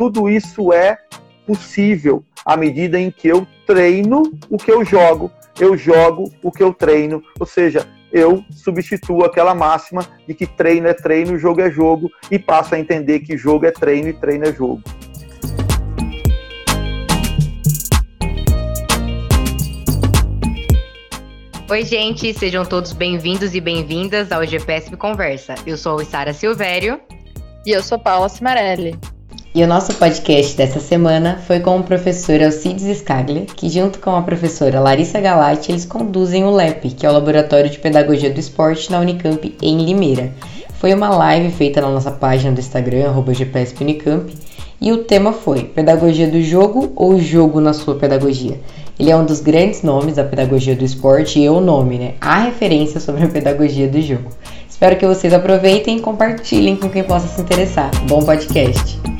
tudo isso é possível à medida em que eu treino o que eu jogo, eu jogo o que eu treino, ou seja, eu substituo aquela máxima de que treino é treino, jogo é jogo e passo a entender que jogo é treino e treino é jogo. Oi, gente, sejam todos bem-vindos e bem-vindas ao GPSP Conversa. Eu sou Sara Silvério. E eu sou Paula Cimarelli. E o nosso podcast dessa semana foi com o professor Alcides Scaglia, que junto com a professora Larissa Galati, eles conduzem o LEP, que é o Laboratório de Pedagogia do Esporte na Unicamp em Limeira. Foi uma live feita na nossa página do Instagram, GPSPunicamp, e o tema foi Pedagogia do Jogo ou Jogo na sua Pedagogia? Ele é um dos grandes nomes da pedagogia do esporte e o nome, né? A referência sobre a pedagogia do jogo. Espero que vocês aproveitem e compartilhem com quem possa se interessar. Bom podcast!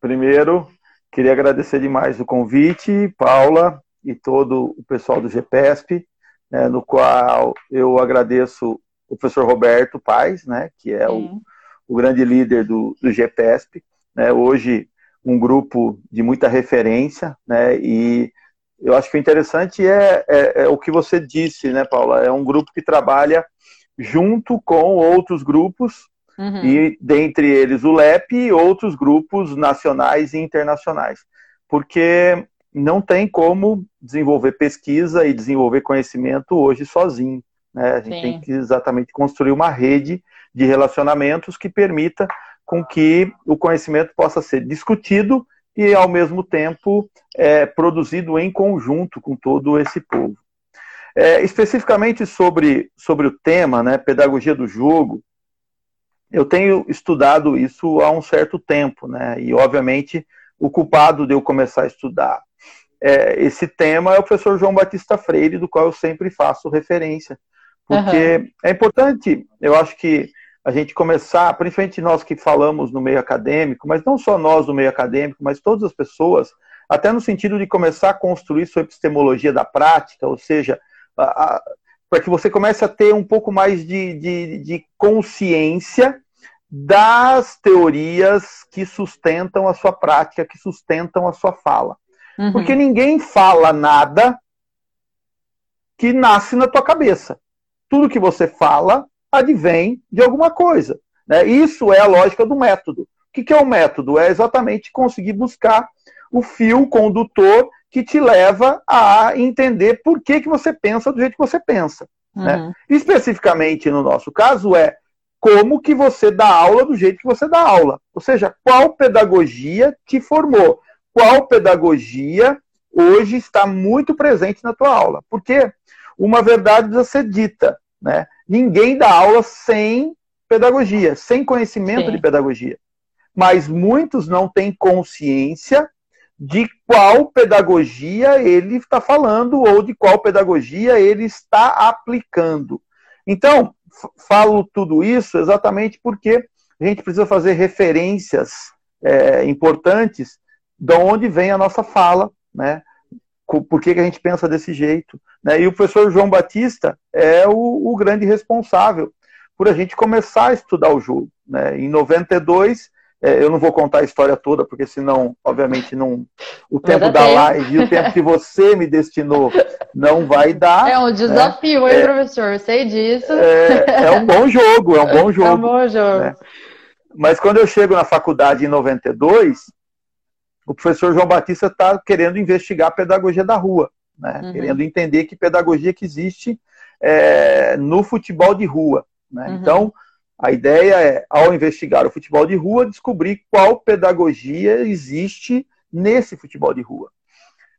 Primeiro, queria agradecer demais o convite, Paula e todo o pessoal do GPESP, né, no qual eu agradeço o professor Roberto Paz, né, que é o o grande líder do, do GPESP, né, hoje um grupo de muita referência, né, e eu acho que o interessante é, é, é, o que você disse, né, Paula, é um grupo que trabalha junto com outros grupos, uhum. e dentre eles o LEP e outros grupos nacionais e internacionais, porque não tem como desenvolver pesquisa e desenvolver conhecimento hoje sozinho, né, a gente Sim. tem que exatamente construir uma rede de relacionamentos que permita com que o conhecimento possa ser discutido e, ao mesmo tempo, é, produzido em conjunto com todo esse povo. É, especificamente sobre, sobre o tema, né, pedagogia do jogo, eu tenho estudado isso há um certo tempo, né, e, obviamente, o culpado de eu começar a estudar é, esse tema é o professor João Batista Freire, do qual eu sempre faço referência, porque uhum. é importante, eu acho que a gente começar, principalmente nós que falamos no meio acadêmico, mas não só nós no meio acadêmico, mas todas as pessoas, até no sentido de começar a construir sua epistemologia da prática, ou seja, para que você comece a ter um pouco mais de, de, de consciência das teorias que sustentam a sua prática, que sustentam a sua fala. Uhum. Porque ninguém fala nada que nasce na tua cabeça. Tudo que você fala advém de alguma coisa. Né? Isso é a lógica do método. O que, é o método? É exatamente conseguir buscar o fio condutor que te leva a entender por que, que você pensa do jeito que você pensa. Uhum. Né? Especificamente no nosso caso é como que você dá aula do jeito que você dá aula. Ou seja, qual pedagogia te formou? Qual pedagogia hoje está muito presente na tua aula? Porque uma verdade precisa ser dita. Né? Ninguém dá aula sem pedagogia, sem conhecimento Sim. de pedagogia. Mas muitos não têm consciência de qual pedagogia ele está falando ou de qual pedagogia ele está aplicando. Então, falo tudo isso exatamente porque a gente precisa fazer referências é, importantes de onde vem a nossa fala, né? Por que, que a gente pensa desse jeito? Né? E o professor João Batista é o, o, grande responsável por a gente começar a estudar o jogo. Né? Em 92, é, eu não vou contar a história toda, porque senão, obviamente, não o tempo da live e o tempo que você me destinou não vai dar. É um desafio, né? hein, é, professor? Eu sei disso. É, é, um bom jogo, é um bom jogo. É um bom jogo. Né? Mas quando eu chego na faculdade em 92, o professor João Batista está querendo investigar a pedagogia da rua né? Uhum. querendo entender que pedagogia que existe é, no futebol de rua. Né? Uhum. Então, a ideia é, ao investigar o futebol de rua, descobrir qual pedagogia existe nesse futebol de rua.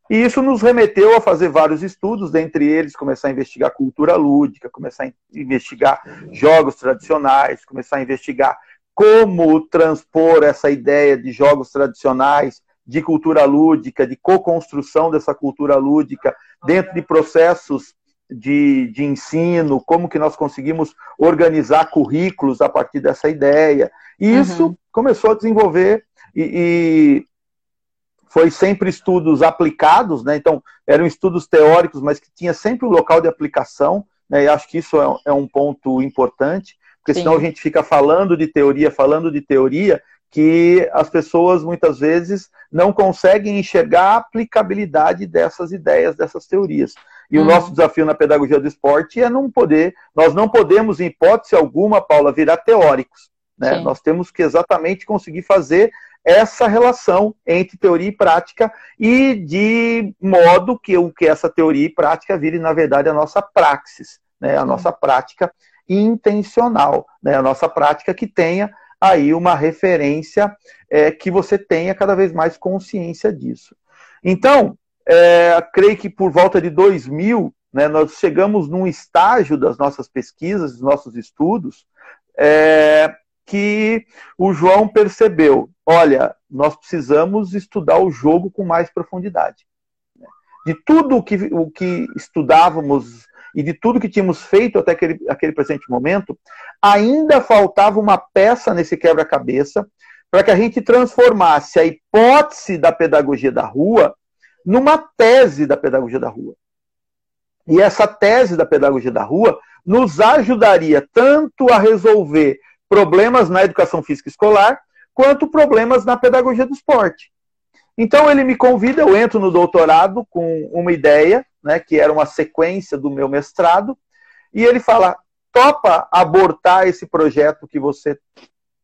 E isso nos remeteu a fazer vários estudos, dentre eles começar a investigar cultura lúdica, começar a investigar jogos tradicionais, começar a investigar como transpor essa ideia de jogos tradicionais de cultura lúdica, de co-construção dessa cultura lúdica dentro de processos de, de ensino, como que nós conseguimos organizar currículos a partir dessa ideia. E uhum. isso começou a desenvolver e, e, foi sempre estudos aplicados, né? Então, eram estudos teóricos, mas que tinha sempre um local de aplicação. né, e acho que isso é, é um ponto importante, porque Sim. senão a gente fica falando de teoria, falando de teoria, que as pessoas muitas vezes não conseguem enxergar a aplicabilidade dessas ideias, dessas teorias. E hum. o nosso desafio na pedagogia do esporte é não poder, nós não podemos, em hipótese alguma, Paula, virar teóricos. Né? Nós temos que exatamente conseguir fazer essa relação entre teoria e prática e de modo que o que essa teoria e prática vire, na verdade, a nossa praxis, né? a nossa prática intencional, né? a nossa prática que tenha aí uma referência é, que você tenha cada vez mais consciência disso. Então, é, creio que por volta de 2000, né, nós chegamos num estágio das nossas pesquisas, dos nossos estudos, é, que o João percebeu: olha, nós precisamos estudar o jogo com mais profundidade. De tudo o que, o que estudávamos e de tudo que tínhamos feito até aquele, aquele presente momento, ainda faltava uma peça nesse quebra-cabeça para que a gente transformasse a hipótese da pedagogia da rua numa tese da pedagogia da rua. E essa tese da pedagogia da rua nos ajudaria tanto a resolver problemas na educação física escolar, quanto problemas na pedagogia do esporte. Então ele me convida, eu entro no doutorado com uma ideia, né, que era uma sequência do meu mestrado, e ele fala: topa abortar esse projeto que você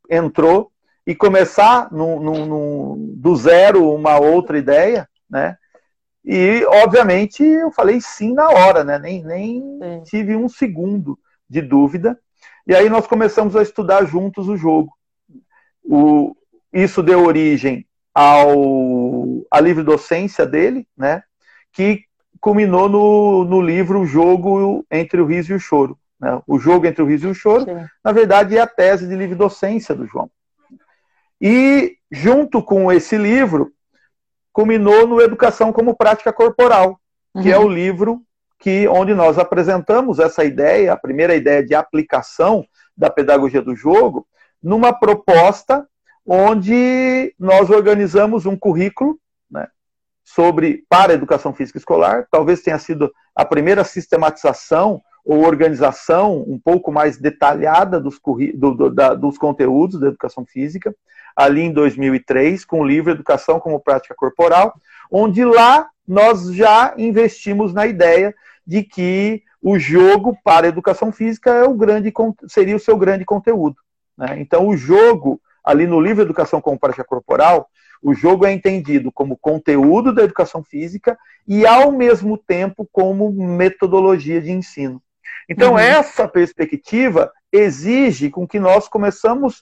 entrou e começar no, no, no, do zero uma outra ideia, né? E, obviamente, eu falei sim na hora, né? Nem, nem tive um segundo de dúvida. E aí nós começamos a estudar juntos o jogo. O, isso deu origem ao, à livre docência dele, né, que culminou no, no livro O Jogo entre o Riso e o Choro. Né? O Jogo entre o Riso e o Choro, Sim. na verdade, é a tese de livre docência do João. E, junto com esse livro, culminou no Educação como Prática Corporal, que é uhum. é o livro que onde nós apresentamos essa ideia, a primeira ideia de aplicação da pedagogia do jogo, numa proposta onde nós organizamos um currículo né, sobre para a educação física escolar. Talvez tenha sido a primeira sistematização ou organização um pouco mais detalhada dos, do, do, da, dos conteúdos da educação física, ali em 2003, com o livro Educação como Prática Corporal, onde lá nós já investimos na ideia de que o jogo para a educação física é o grande, seria o seu grande conteúdo. Né? Então, o jogo, ali no livro Educação como Prática Corporal, o jogo é entendido como conteúdo da educação física e, ao mesmo tempo, como metodologia de ensino. Então, uhum. essa perspectiva exige com que nós começamos,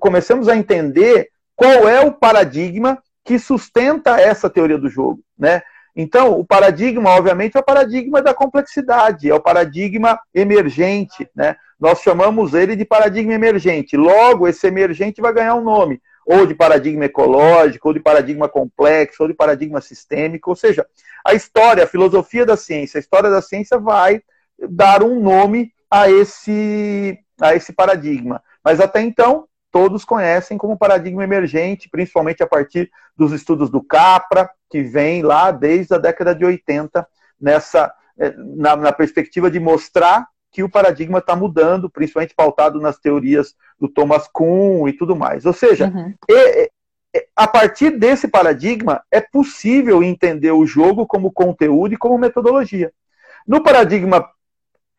comecemos a entender qual é o paradigma que sustenta essa teoria do jogo. Né? Então, o paradigma, obviamente, é o paradigma da complexidade, é o paradigma emergente. Né? Nós chamamos ele de paradigma emergente. Logo, esse emergente vai ganhar um nome, ou de paradigma ecológico, ou de paradigma complexo, ou de paradigma sistêmico. Ou seja, a história, a filosofia da ciência, a história da ciência vai dar um nome a esse, a esse paradigma. Mas até então, todos conhecem como paradigma emergente, principalmente a partir dos estudos do Capra, que vem lá desde a década de 80, nessa, eh, na, na perspectiva de mostrar que o paradigma está mudando, principalmente pautado nas teorias do Thomas Kuhn e tudo mais. Ou seja, uhum. e, e, a partir desse paradigma é possível entender o jogo como conteúdo e como metodologia. No paradigma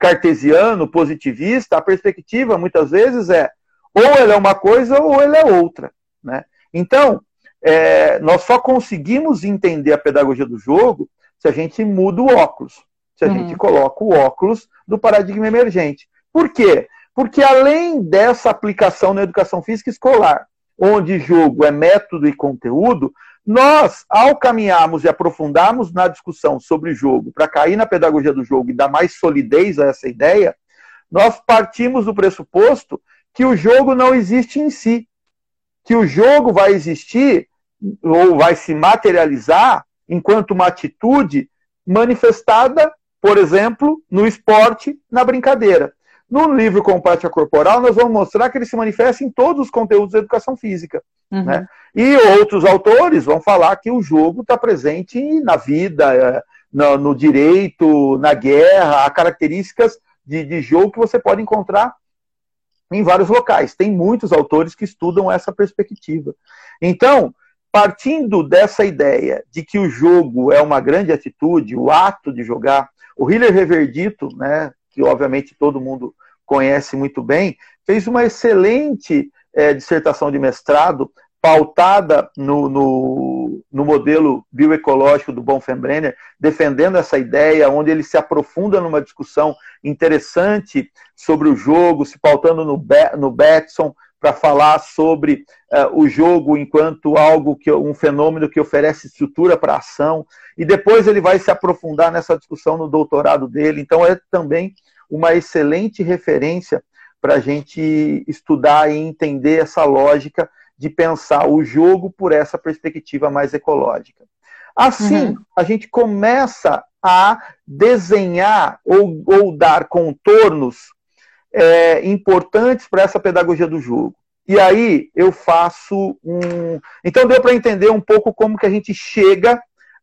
cartesiano, positivista, a perspectiva muitas vezes é ou ele é uma coisa ou ele é outra. Né? Então, é, nós só conseguimos entender a pedagogia do jogo se a gente muda o óculos, se a uhum. gente coloca o óculos do paradigma emergente. Por quê? Porque além dessa aplicação na educação física escolar, onde jogo é método e conteúdo, nós, ao caminharmos e aprofundarmos na discussão sobre jogo, para cair na pedagogia do jogo e dar mais solidez a essa ideia, nós partimos do pressuposto que o jogo não existe em si. Que o jogo vai existir ou vai se materializar enquanto uma atitude manifestada, por exemplo, no esporte, na brincadeira. No livro Compátia Corporal, nós vamos mostrar que ele se manifesta em todos os conteúdos da educação física. Uhum. Né? E outros autores vão falar que o jogo está presente na vida, é, no, no direito, na guerra, há características de, de jogo que você pode encontrar em vários locais. Tem muitos autores que estudam essa perspectiva. Então, partindo dessa ideia de que o jogo é uma grande atitude, o ato de jogar, o Hiller Reverdito, né, que obviamente todo mundo conhece muito bem, fez uma excelente é, dissertação de mestrado pautada no, no, no, modelo bioecológico do Bonfembrenner, defendendo essa ideia, onde ele se aprofunda numa discussão interessante sobre o jogo, se pautando no, no Batson, para falar sobre uh, o jogo enquanto algo que um fenômeno que oferece estrutura para ação. E depois ele vai se aprofundar nessa discussão no doutorado dele. Então é também uma excelente referência para a gente estudar e entender essa lógica de pensar o jogo por essa perspectiva mais ecológica. Assim, uhum. a gente começa a desenhar ou, ou dar contornos é, importantes para essa pedagogia do jogo. E aí eu faço um. Então deu para entender um pouco como que a gente chega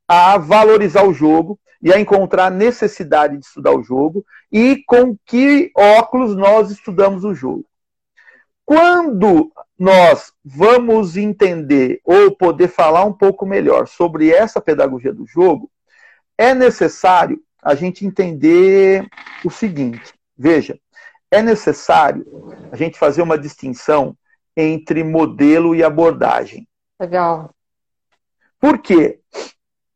a valorizar o jogo e a encontrar a necessidade de estudar o jogo e com que óculos nós estudamos o jogo. Quando nós vamos entender ou poder falar um pouco melhor sobre essa pedagogia do jogo, é necessário a gente entender o seguinte: veja, é necessário a gente fazer uma distinção entre modelo e abordagem. Legal. Por quê?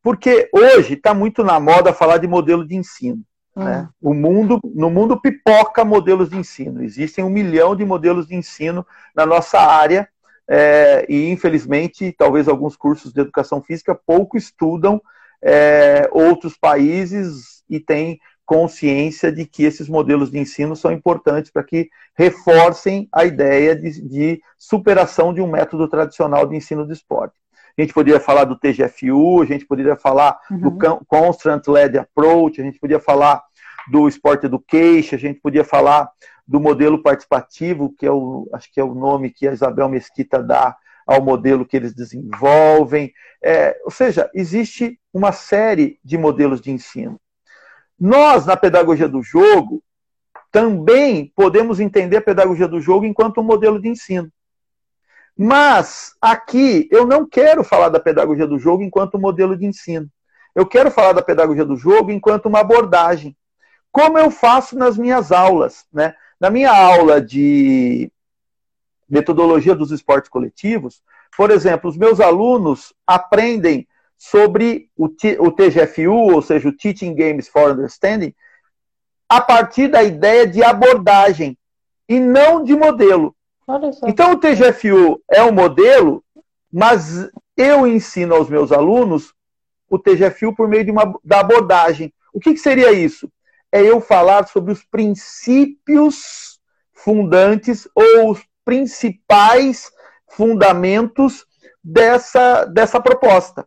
Porque hoje está muito na moda falar de modelo de ensino. Hum. Né? O mundo, no mundo pipoca modelos de ensino. Existem um milhão de modelos de ensino na nossa área é, e, infelizmente, talvez alguns cursos de educação física pouco estudam é, outros países e têm consciência de que esses modelos de ensino são importantes para que reforcem a ideia de, de, superação de um método tradicional de ensino de esporte. A gente poderia falar do TGFU, a gente poderia falar uhum. do Constant Led Approach, a gente podia falar do Sport Education, a gente podia falar do modelo participativo, que é o, acho que é o nome que a Isabel Mesquita dá ao modelo que eles desenvolvem. É, ou seja, existe uma série de modelos de ensino. Nós, na pedagogia do jogo, também podemos entender a pedagogia do jogo enquanto um modelo de ensino. Mas aqui eu não quero falar da pedagogia do jogo enquanto modelo de ensino. Eu quero falar da pedagogia do jogo enquanto uma abordagem. Como eu faço nas minhas aulas. Né? Na minha aula de metodologia dos esportes coletivos, por exemplo, os meus alunos aprendem sobre o, o TGFU, ou seja, o Teaching Games for Understanding, a partir da ideia de abordagem e não de modelo. Então, o TGFU é um modelo, mas eu ensino aos meus alunos o TGFU por meio de uma, da abordagem. O que, que seria isso? É eu falar sobre os princípios fundantes ou os principais fundamentos dessa, dessa proposta.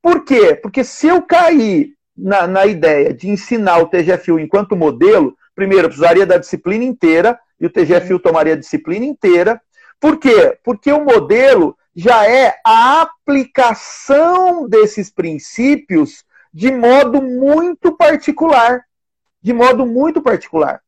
Por quê? Porque se eu cair na, na ideia de ensinar o TGFU enquanto modelo, primeiro, precisaria da disciplina inteira, e o TGFU tomaria a disciplina inteira. Por quê? Porque o modelo já é a aplicação desses princípios de modo muito particular. De modo muito particular.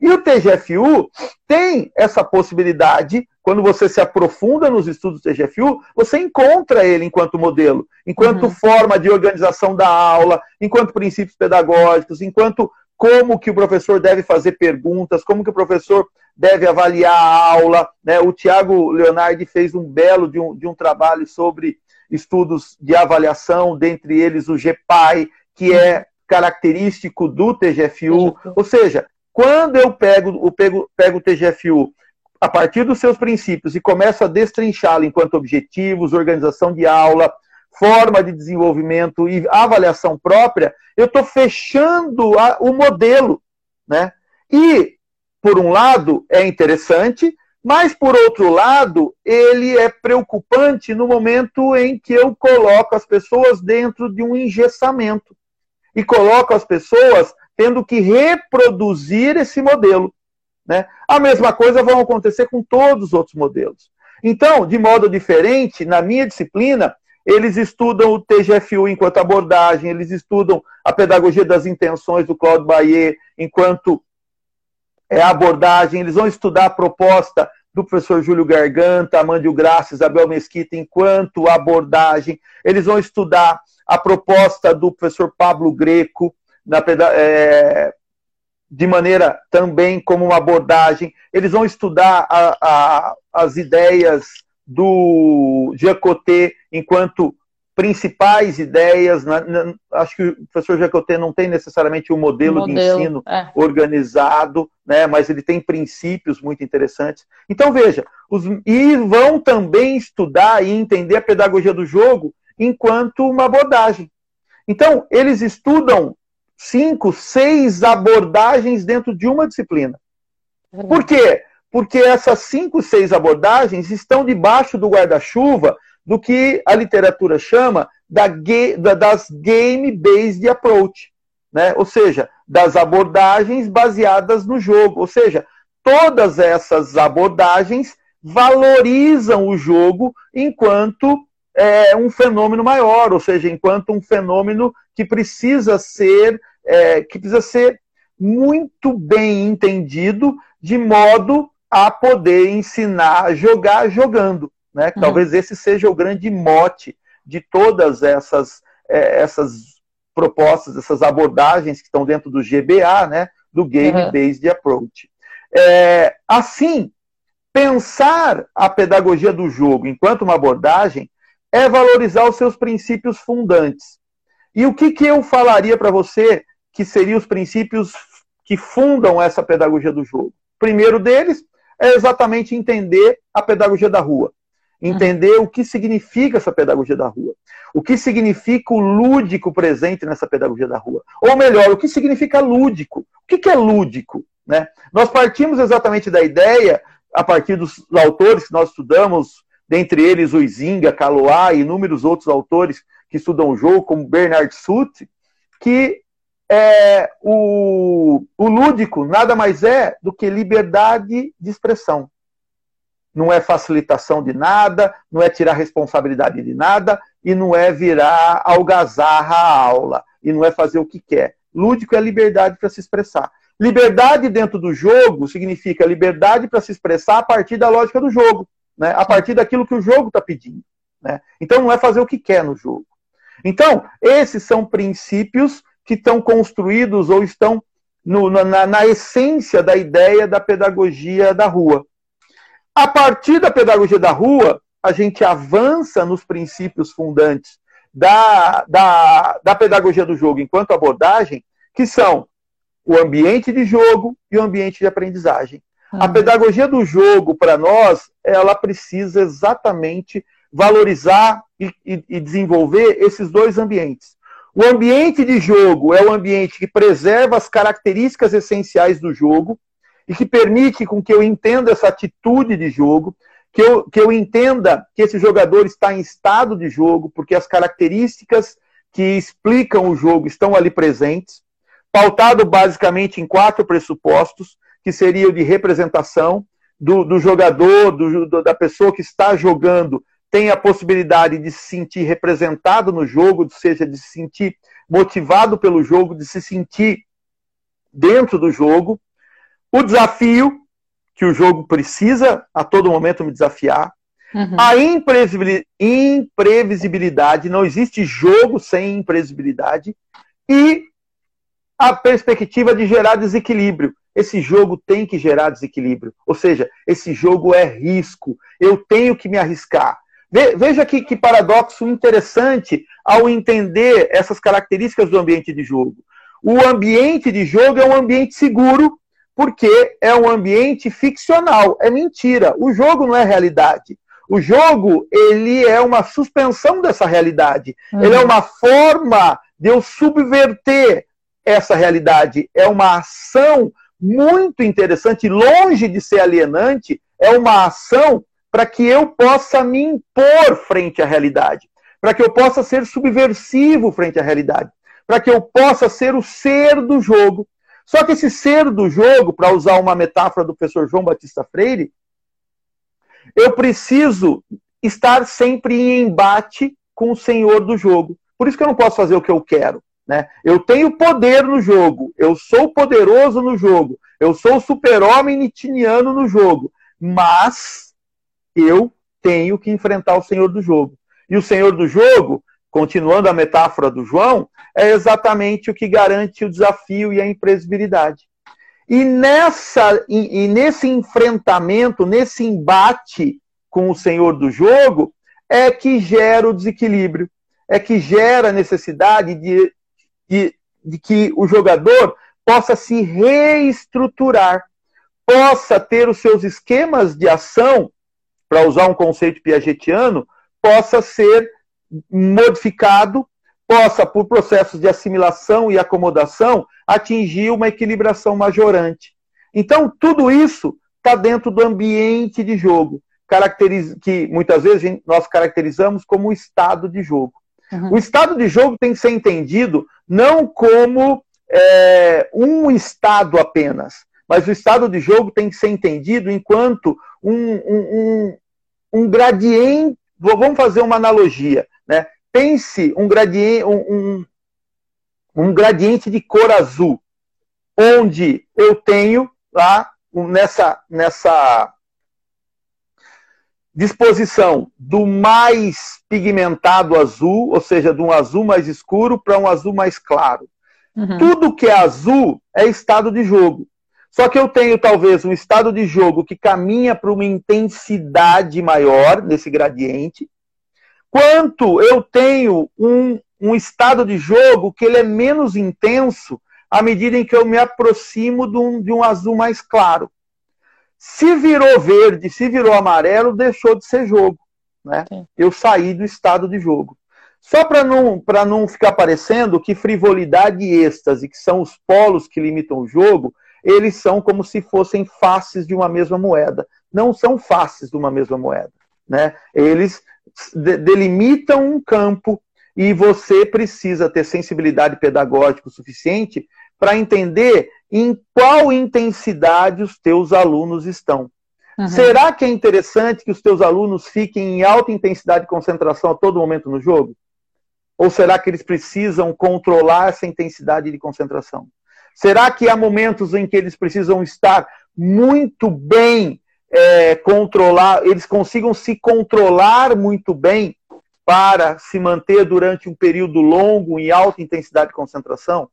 E o TGFU tem essa possibilidade, quando você se aprofunda nos estudos do TGFU, você encontra ele enquanto modelo, enquanto uhum. forma de organização da aula, enquanto princípios pedagógicos, enquanto como que o professor deve fazer perguntas, como que o professor deve avaliar a aula. Né? O Tiago Leonardi fez um belo de um, de um trabalho sobre estudos de avaliação, dentre eles o GPAI, que é característico do TGFU. Ou seja, quando eu pego, eu pego, pego o TGFU a partir dos seus princípios e começo a destrinchá-lo enquanto objetivos, organização de aula, forma de desenvolvimento e avaliação própria, eu estou fechando a, o modelo. Né? E, por um lado, é interessante, mas, por outro lado, ele é preocupante no momento em que eu coloco as pessoas dentro de um engessamento e coloco as pessoas tendo que reproduzir esse modelo. Né? A mesma coisa vai acontecer com todos os outros modelos. Então, de modo diferente, na minha disciplina, eles estudam o TGFU enquanto abordagem, eles estudam a pedagogia das intenções do Claude Baillet enquanto é, abordagem, eles vão estudar a proposta do professor Júlio Garganta, Amândio Graça, Isabel Mesquita, enquanto abordagem. Eles vão estudar a proposta do professor Pablo Greco, na, é, de maneira também como uma abordagem. Eles vão estudar a, a, as ideias do Jacoté enquanto principais ideias. Na, na, acho que o professor Jacoté não tem necessariamente um modelo, modelo de ensino é. organizado, né, mas ele tem princípios muito interessantes. Então, veja, os, e vão também estudar e entender a pedagogia do jogo enquanto uma abordagem. Então, eles estudam cinco, seis abordagens dentro de uma disciplina. Por quê? Porque essas cinco, seis abordagens estão debaixo do guarda-chuva do que a literatura chama da, das game-based approach, né? ou seja, das abordagens baseadas no jogo. Ou seja, todas essas abordagens valorizam o jogo enquanto é, um fenômeno maior, ou seja, enquanto um fenômeno que precisa ser é, que precisa ser muito bem entendido de modo a poder ensinar a jogar jogando. Né? Uhum. Talvez esse seja o grande mote de todas essas, é, essas propostas, essas abordagens que estão dentro do GBA, né? do Game Based Approach. É, assim, pensar a pedagogia do jogo enquanto uma abordagem é valorizar os seus princípios fundantes. E o que, que eu falaria para você que seriam os princípios que fundam essa pedagogia do jogo? primeiro deles é exatamente entender a pedagogia da rua entender o que significa essa pedagogia da rua. O que significa o lúdico presente nessa pedagogia da rua. Ou melhor, o que significa lúdico. O que é lúdico? Né? Nós partimos exatamente da ideia, a partir dos autores que nós estudamos, dentre eles o Izinga, Caloá e inúmeros outros autores que estudam o jogo, como Bernard Sutt, que é, o, o lúdico nada mais é do que liberdade de expressão não é facilitação de nada, não é tirar responsabilidade de nada e não é virar algazarra a aula e não é fazer o que quer. Lúdico é liberdade para se expressar. Liberdade dentro do jogo significa liberdade para se expressar a partir da lógica do jogo, né? a partir daquilo que o jogo está pedindo. Né? Então não é fazer o que quer no jogo. Então, esses são princípios que estão construídos ou estão no, na, na essência da ideia da pedagogia da rua. A partir da pedagogia da rua, a gente avança nos princípios fundantes da, da, da pedagogia do jogo enquanto abordagem, que são o ambiente de jogo e o ambiente de aprendizagem. A uhum. pedagogia do jogo, para nós, ela precisa exatamente valorizar e, e, e, desenvolver esses dois ambientes. O ambiente de jogo é o ambiente que preserva as características essenciais do jogo, e que permite com que eu entenda essa atitude de jogo, que eu, que eu entenda que esse jogador está em estado de jogo, porque as características que explicam o jogo estão ali presentes, pautado basicamente em quatro pressupostos, que seriam de representação do, do jogador, do, da pessoa que está jogando, tem a possibilidade de se sentir representado no jogo, ou seja, de se sentir motivado pelo jogo, de se sentir dentro do jogo. O desafio, que o jogo precisa a todo momento me desafiar. Uhum. A imprevisibilidade, não existe jogo sem imprevisibilidade. E a perspectiva de gerar desequilíbrio. Esse jogo tem que gerar desequilíbrio. Ou seja, esse jogo é risco. Eu tenho que me arriscar. Veja que, que paradoxo interessante ao entender essas características do ambiente de jogo. O ambiente de jogo é um ambiente seguro porque é um ambiente ficcional, é mentira. O jogo não é realidade. O jogo, ele é uma suspensão dessa realidade. Uhum. Ele é uma forma de eu subverter essa realidade. É uma ação muito interessante, longe de ser alienante, é uma ação para que eu possa me impor frente à realidade, para que eu possa ser subversivo frente à realidade, para que eu possa ser o ser do jogo, só que esse ser do jogo, para usar uma metáfora do professor João Batista Freire, eu preciso estar sempre em embate com o senhor do jogo. Por isso que eu não posso fazer o que eu quero. Né? Eu tenho poder no jogo, eu sou poderoso no jogo, eu sou super-homem nitiniano no jogo, mas eu tenho que enfrentar o Senhor do jogo. E o Senhor do jogo, continuando a metáfora do João, é exatamente o que garante o desafio e a imprevisibilidade. E, nessa, e, nesse enfrentamento, nesse embate com o Senhor do jogo, é que gera o desequilíbrio, é que gera a necessidade de, de, de que o jogador possa se reestruturar, possa ter os seus esquemas de ação, para usar um conceito piagetiano, possa ser modificado, possa, por processos de assimilação e acomodação, atingir uma equilibração majorante. Então, tudo isso está dentro do ambiente de jogo, que muitas vezes nós caracterizamos como estado de jogo. Uhum. O estado de jogo tem que ser entendido não como é, um estado apenas, mas o estado de jogo tem que ser entendido enquanto um, um, um, um gradiente. Vamos fazer uma analogia. Né? Pense um gradiente, um, um gradiente de cor azul, onde eu tenho lá nessa, nessa disposição do mais pigmentado azul, ou seja, de um azul mais escuro para um azul mais claro. Uhum. Tudo que é azul é estado de jogo. Só que eu tenho talvez um estado de jogo que caminha para uma intensidade maior nesse gradiente, quanto eu tenho um, um estado de jogo que ele é menos intenso à medida em que eu me aproximo de um, de um azul mais claro. Se virou verde, se virou amarelo, deixou de ser jogo. Né? Eu saí do estado de jogo. Só para não, não ficar parecendo que frivolidade e êxtase, que são os polos que limitam o jogo, eles são como se fossem faces de uma mesma moeda. Não são faces de uma mesma moeda. Né? Eles de delimitam um campo e você precisa ter sensibilidade pedagógica suficiente para entender em qual intensidade os teus alunos estão. Uhum. Será que é interessante que os teus alunos fiquem em alta intensidade de concentração a todo momento no jogo? Ou será que eles precisam controlar essa intensidade de concentração? Será que há momentos em que eles precisam estar muito bem é, controlar, eles consigam se controlar muito bem para se manter durante um período longo em alta intensidade de concentração?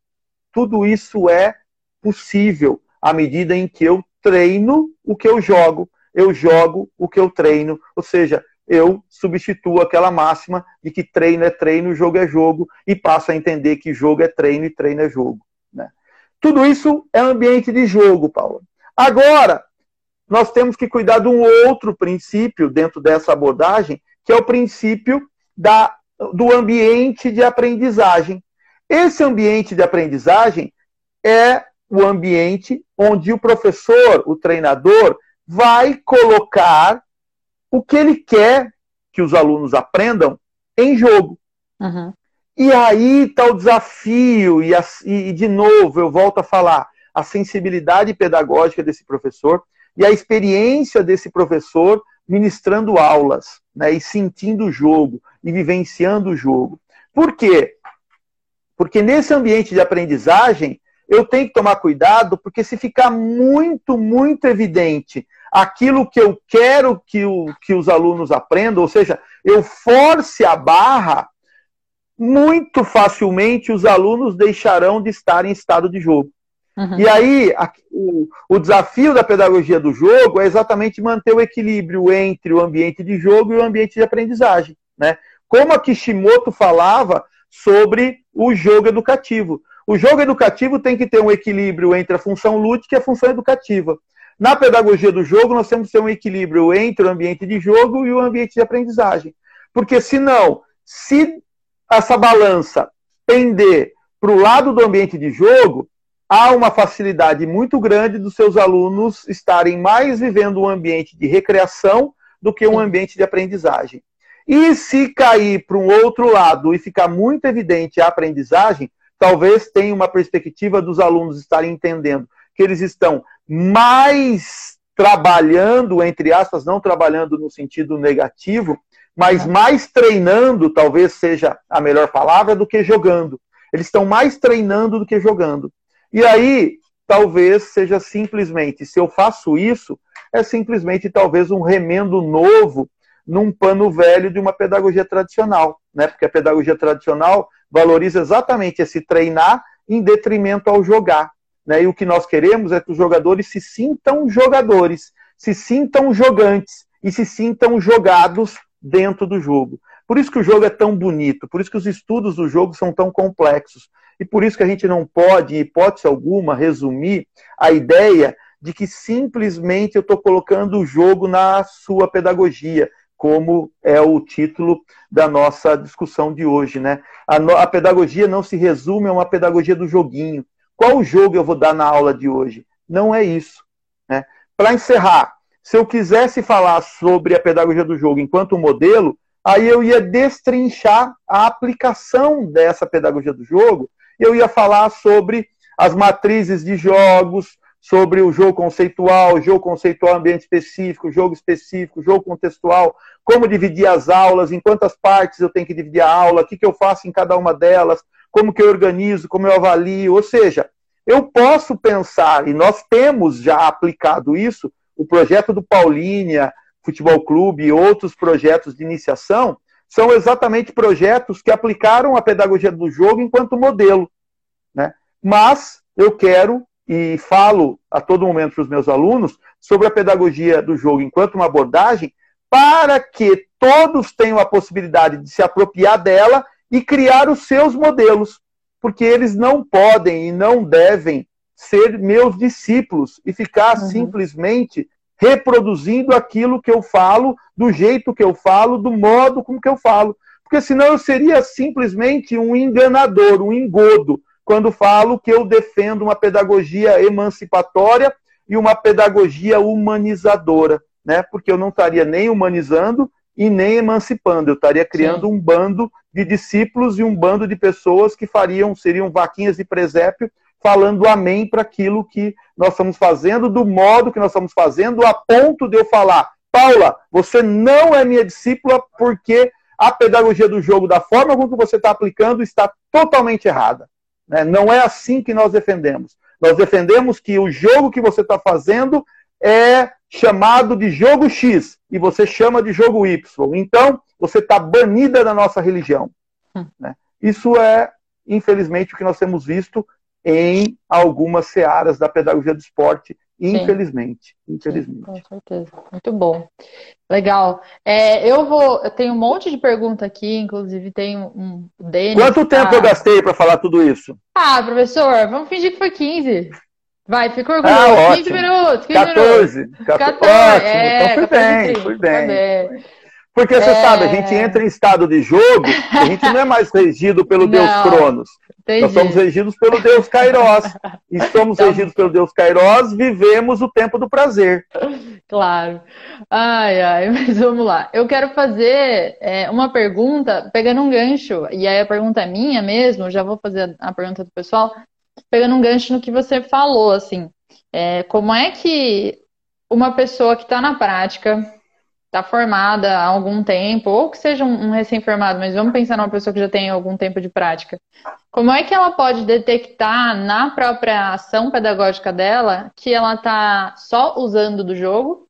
Tudo isso é possível à medida em que eu treino o que eu jogo, eu jogo o que eu treino, ou seja, eu substituo aquela máxima de que treino é treino, jogo é jogo, e passo a entender que jogo é treino e treino é jogo. Tudo isso é ambiente de jogo, Paulo. Agora, nós temos que cuidar de um outro princípio dentro dessa abordagem, que é o princípio da, do ambiente de aprendizagem. Esse ambiente de aprendizagem é o ambiente onde o professor, o treinador, vai colocar o que ele quer que os alunos aprendam em jogo. Uhum. E aí está o desafio, e, e de novo eu volto a falar, a sensibilidade pedagógica desse professor e a experiência desse professor ministrando aulas, né, e sentindo o jogo, e vivenciando o jogo. Por quê? Porque nesse ambiente de aprendizagem, eu tenho que tomar cuidado, porque se ficar muito, muito evidente aquilo que eu quero que, o, que os alunos aprendam, ou seja, eu force a barra, muito facilmente os alunos deixarão de estar em estado de jogo. Uhum. E aí, a, o, o desafio da pedagogia do jogo é exatamente manter o equilíbrio entre o ambiente de jogo e o ambiente de aprendizagem. Né? Como a Kishimoto falava sobre o jogo educativo. O jogo educativo tem que ter um equilíbrio entre a função lúdica e a função educativa. Na pedagogia do jogo, nós temos que ter um equilíbrio entre o ambiente de jogo e o ambiente de aprendizagem. Porque, senão, se essa balança pender para o lado do ambiente de jogo, há uma facilidade muito grande dos seus alunos estarem mais vivendo um ambiente de recreação do que um ambiente de aprendizagem. E se cair para um outro lado e ficar muito evidente a aprendizagem, talvez tenha uma perspectiva dos alunos estarem entendendo que eles estão mais trabalhando, entre aspas, não trabalhando no sentido negativo, mas mais treinando, talvez seja a melhor palavra, do que jogando. Eles estão mais treinando do que jogando. E aí, talvez seja simplesmente, se eu faço isso, é simplesmente talvez um remendo novo num pano velho de uma pedagogia tradicional, né? Porque a pedagogia tradicional valoriza exatamente esse treinar em detrimento ao jogar. Né? E o que nós queremos é que os jogadores se sintam jogadores, se sintam jogantes e se sintam jogados dentro do jogo. Por isso que o jogo é tão bonito, por isso que os estudos do jogo são tão complexos. E por isso que a gente não pode, em hipótese alguma, resumir a ideia de que simplesmente eu estou colocando o jogo na sua pedagogia, como é o título da nossa discussão de hoje. Né? A, a pedagogia não se resume a uma pedagogia do joguinho. Qual jogo eu vou dar na aula de hoje? Não é isso. Né? Para encerrar, se eu quisesse falar sobre a pedagogia do jogo enquanto modelo, aí eu ia destrinchar a aplicação dessa pedagogia do jogo, eu ia falar sobre as matrizes de jogos, sobre o jogo conceitual, jogo conceitual ambiente específico, jogo específico, jogo contextual, como dividir as aulas, em quantas partes eu tenho que dividir a aula, o que, que eu faço em cada uma delas, como que eu organizo, como eu avalio, ou seja, eu posso pensar, e nós temos já aplicado isso, o projeto do Paulínia, Futebol Clube e outros projetos de iniciação, são exatamente projetos que aplicaram a pedagogia do jogo enquanto modelo. Né? Mas eu quero e falo a todo momento para os meus alunos sobre a pedagogia do jogo enquanto uma abordagem para que todos tenham a possibilidade de se apropriar dela e criar os seus modelos, porque eles não podem e não devem ser meus discípulos e ficar uhum. simplesmente reproduzindo aquilo que eu falo, do jeito que eu falo, do modo como que eu falo. Porque senão eu seria simplesmente um enganador, um engodo, quando falo que eu defendo uma pedagogia emancipatória e uma pedagogia humanizadora, né? Porque eu não estaria nem humanizando e nem emancipando, eu estaria criando Sim. um bando de discípulos e um bando de pessoas que fariam, seriam vaquinhas de presépio, falando amém para aquilo que nós estamos fazendo, do modo que nós estamos fazendo, a ponto de eu falar, Paula, você não é minha discípula porque a pedagogia do jogo, da forma como você está aplicando, está totalmente errada. Né? Não é assim que nós defendemos. Nós defendemos que o jogo que você está fazendo é chamado de jogo X e você chama de jogo Y. Então, você está banida da nossa religião. Hum. Né? Isso é, infelizmente, o que nós temos visto em algumas searas da pedagogia do esporte Infelizmente. Sim. Infelizmente. Sim, com certeza. Muito bom. Legal. É, eu vou. Eu tenho um monte de pergunta aqui, inclusive tem um Denis. Quanto tempo eu gastei para falar tudo isso? Ah, professor, vamos fingir que foi 15. Vai, fica orgulhoso. Ah, 15 minutos, 15 14, minutos. 14. 14. Ótimo. É, então fui bem, fui bem. Porque você é... sabe, a gente entra em estado de jogo, a gente não é mais regido pelo não, Deus Cronos. Entendi. Nós somos regidos pelo Deus Kairos. e somos então... regidos pelo Deus Kairos, vivemos o tempo do prazer. Claro. Ai, ai, mas vamos lá. Eu quero fazer é, uma pergunta, pegando um gancho, e aí a pergunta é minha mesmo, já vou fazer a pergunta do pessoal, pegando um gancho no que você falou, assim. É, como é que uma pessoa que está na prática, está formada há algum tempo, ou que seja um, recém-formado, mas vamos pensar numa pessoa que já tem algum tempo de prática. Como é que ela pode detectar na própria ação pedagógica dela que ela está só usando do jogo,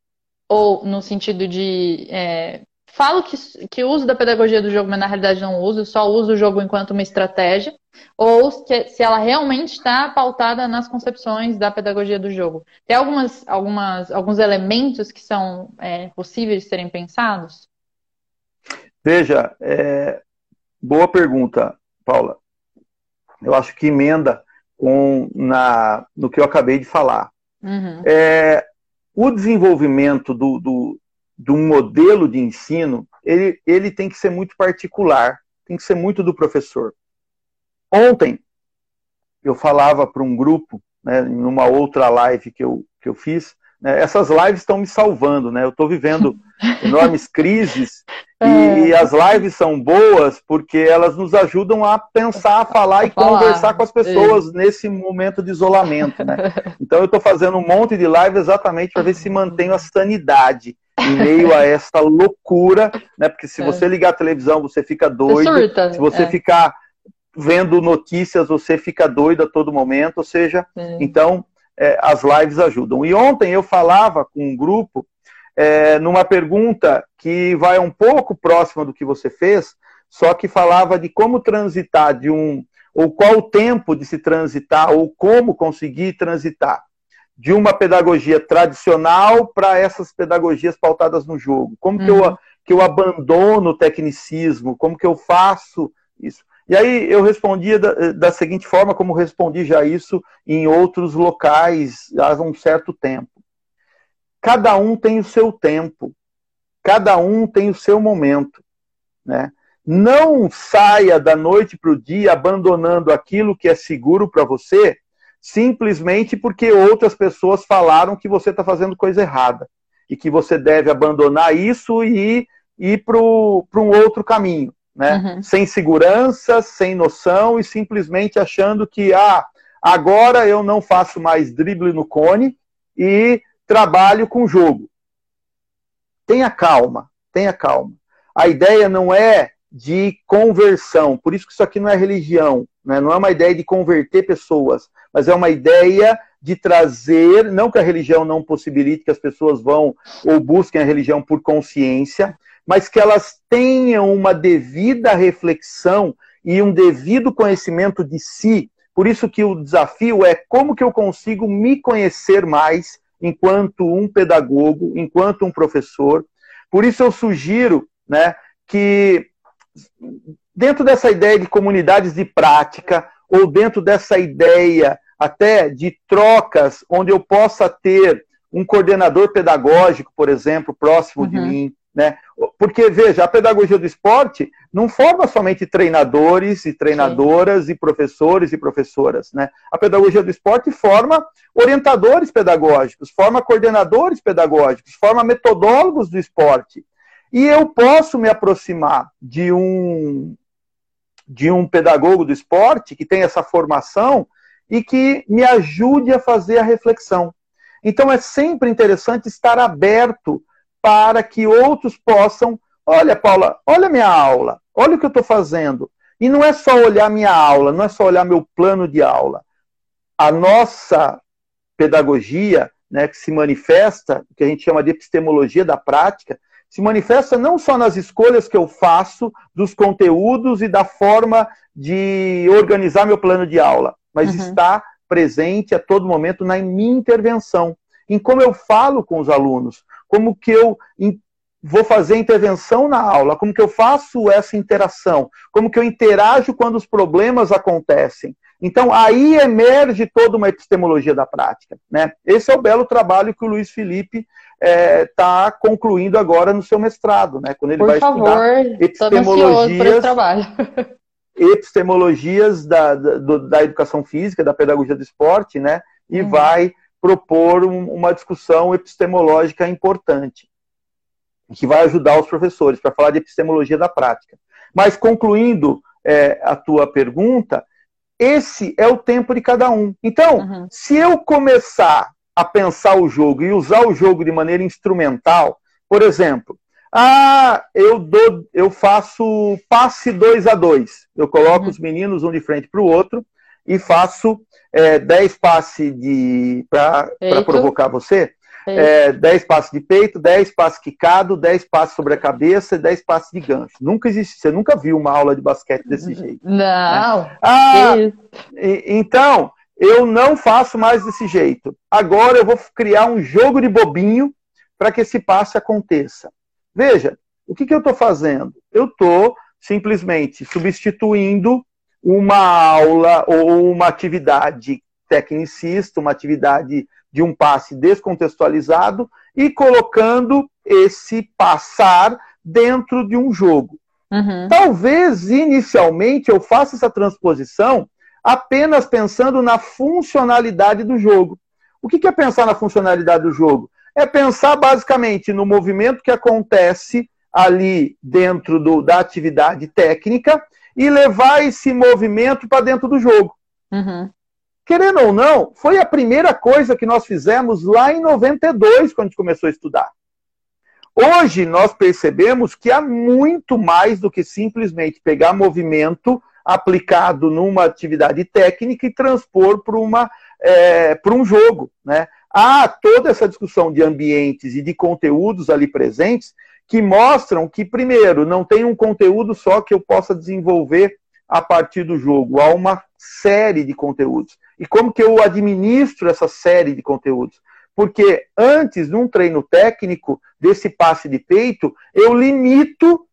ou no sentido de é, falo que, que uso da pedagogia do jogo, mas na realidade não uso, só uso o jogo enquanto uma estratégia, ou que, se ela realmente está pautada nas concepções da pedagogia do jogo. Tem algumas, algumas, alguns elementos que são é, possíveis de serem pensados? Veja, é, boa pergunta, Paula. Eu acho que emenda com na, no que eu acabei de falar. Uhum. É, o desenvolvimento do, do, um modelo de ensino, ele, ele tem que ser muito particular, tem que ser muito do professor. Ontem, eu falava para um grupo, né, numa outra live que eu, que eu fiz, né, essas lives estão me salvando, né? Eu estou vivendo enormes crises e, é. e, as lives são boas porque elas nos ajudam a pensar, a falar e falar. conversar com as pessoas nesse momento de isolamento, né? Então eu estou fazendo um monte de live exatamente para ver se mantenho a sanidade em meio a essa loucura, né? Porque se é. você ligar a televisão, você fica doido. Surta, se você é. ficar vendo notícias você fica doido a todo momento, ou seja, então é, as lives ajudam. E ontem eu falava com um grupo é, numa pergunta que vai um pouco próxima do que você fez, só que falava de como transitar de um, ou qual o tempo de se transitar, ou como conseguir transitar de uma pedagogia tradicional para essas pedagogias pautadas no jogo. Como uhum. que, eu, uhum. que eu abandono o tecnicismo, como que eu faço isso. E aí eu respondia da, da, seguinte forma, como respondi já isso em outros locais há um certo tempo. Cada um tem o seu tempo, cada um tem o seu momento. Né? Não saia da noite para o dia abandonando aquilo que é seguro para você, simplesmente porque outras pessoas falaram que você está fazendo coisa errada e que você deve abandonar isso e ir para um outro caminho né? Uhum. Sem segurança, sem noção e simplesmente achando que ah, agora eu não faço mais drible no cone e trabalho com jogo. Tenha calma, tenha calma. A ideia não é de conversão, por isso que isso aqui não é religião, né? não é uma ideia de converter pessoas, mas é uma ideia de trazer, não que a religião não possibilite que as pessoas vão ou busquem a religião por consciência, mas que elas tenham uma devida reflexão e um devido conhecimento de si. Por isso que o desafio é como que eu consigo me conhecer mais enquanto um pedagogo, enquanto um professor. Por isso eu sugiro, né, que dentro dessa ideia de comunidades de prática ou dentro dessa ideia até de trocas onde eu possa ter um coordenador pedagógico, por exemplo, próximo uhum. de mim, né? Porque, veja, a pedagogia do esporte não forma somente treinadores e treinadoras Sim. e professores e professoras. Né? A pedagogia do esporte forma orientadores pedagógicos, forma coordenadores pedagógicos, forma metodólogos do esporte. E eu posso me aproximar de um, de um pedagogo do esporte que tem essa formação e que me ajude a fazer a reflexão. Então é sempre interessante estar aberto para que outros possam. Olha, Paula, olha minha aula, olha o que eu estou fazendo. E não é só olhar minha aula, não é só olhar meu plano de aula. A nossa pedagogia, né, que se manifesta, que a gente chama de epistemologia da prática, se manifesta não só nas escolhas que eu faço dos conteúdos e da forma de organizar meu plano de aula, mas uhum. está presente a todo momento na minha intervenção, em como eu falo com os alunos, como que eu vou fazer intervenção na aula, como que eu faço essa interação, como que eu interajo quando os problemas acontecem. Então, aí emerge toda uma epistemologia da prática. Né? Esse é o belo trabalho que o Luiz Felipe está é, concluindo agora no seu mestrado, né? quando ele Por vai favor, estudar epistemologias, epistemologias da, da, da, educação física, da pedagogia do esporte, né? e uhum. vai propor um, uma discussão epistemológica importante, que vai ajudar os professores para falar de epistemologia da prática. Mas concluindo é, a tua pergunta, esse é o tempo de cada um. Então, uhum. se eu começar a pensar o jogo e usar o jogo de maneira instrumental, por exemplo, ah, eu dou, eu faço passe 2 a 2. Eu coloco uhum. os meninos um de frente para o outro e faço é, 10 passes para provocar você, é, 10 passes de peito, 10 passes quicado, 10 passes sobre a cabeça e 10 passes de gancho. Nunca existe, você nunca viu uma aula de basquete desse jeito. Não. Né? Ah, e, então, eu não faço mais desse jeito. Agora eu vou criar um jogo de bobinho para que esse passe aconteça. Veja, o que, que eu estou fazendo? Eu estou simplesmente substituindo uma aula ou uma atividade tecnicista, uma atividade de um passe descontextualizado e colocando esse passar dentro de um jogo. Uhum. Talvez inicialmente eu faça essa transposição apenas pensando na funcionalidade do jogo. O que é pensar na funcionalidade do jogo? É pensar basicamente no movimento que acontece ali dentro do, da atividade técnica e levar esse movimento para dentro do jogo. Uhum. Querendo ou não, foi a primeira coisa que nós fizemos lá em 92, quando a gente começou a estudar. Hoje nós percebemos que há muito mais do que simplesmente pegar movimento aplicado numa atividade técnica e transpor para uma é, um jogo, né? Há toda essa discussão de ambientes e de conteúdos ali presentes que mostram que, primeiro, não tem um conteúdo só que eu possa desenvolver a partir do jogo, há uma série de conteúdos. E como que eu administro essa série de conteúdos? Porque antes, num treino técnico desse passe de peito, eu limito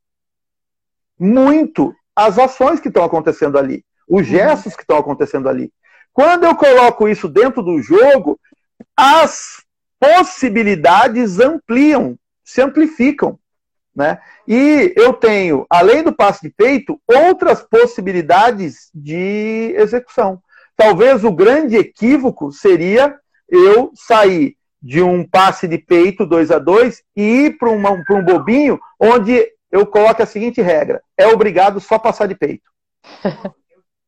muito as ações que estão acontecendo ali, os uhum. gestos que estão acontecendo ali. Quando eu coloco isso dentro do jogo, as possibilidades ampliam, se amplificam. Né? E eu tenho, além do passe de peito, outras possibilidades de execução. Talvez o grande equívoco seria eu sair de um passe de peito 2 a 2 e ir para um bobinho onde eu coloco a seguinte regra: é obrigado só passar de peito.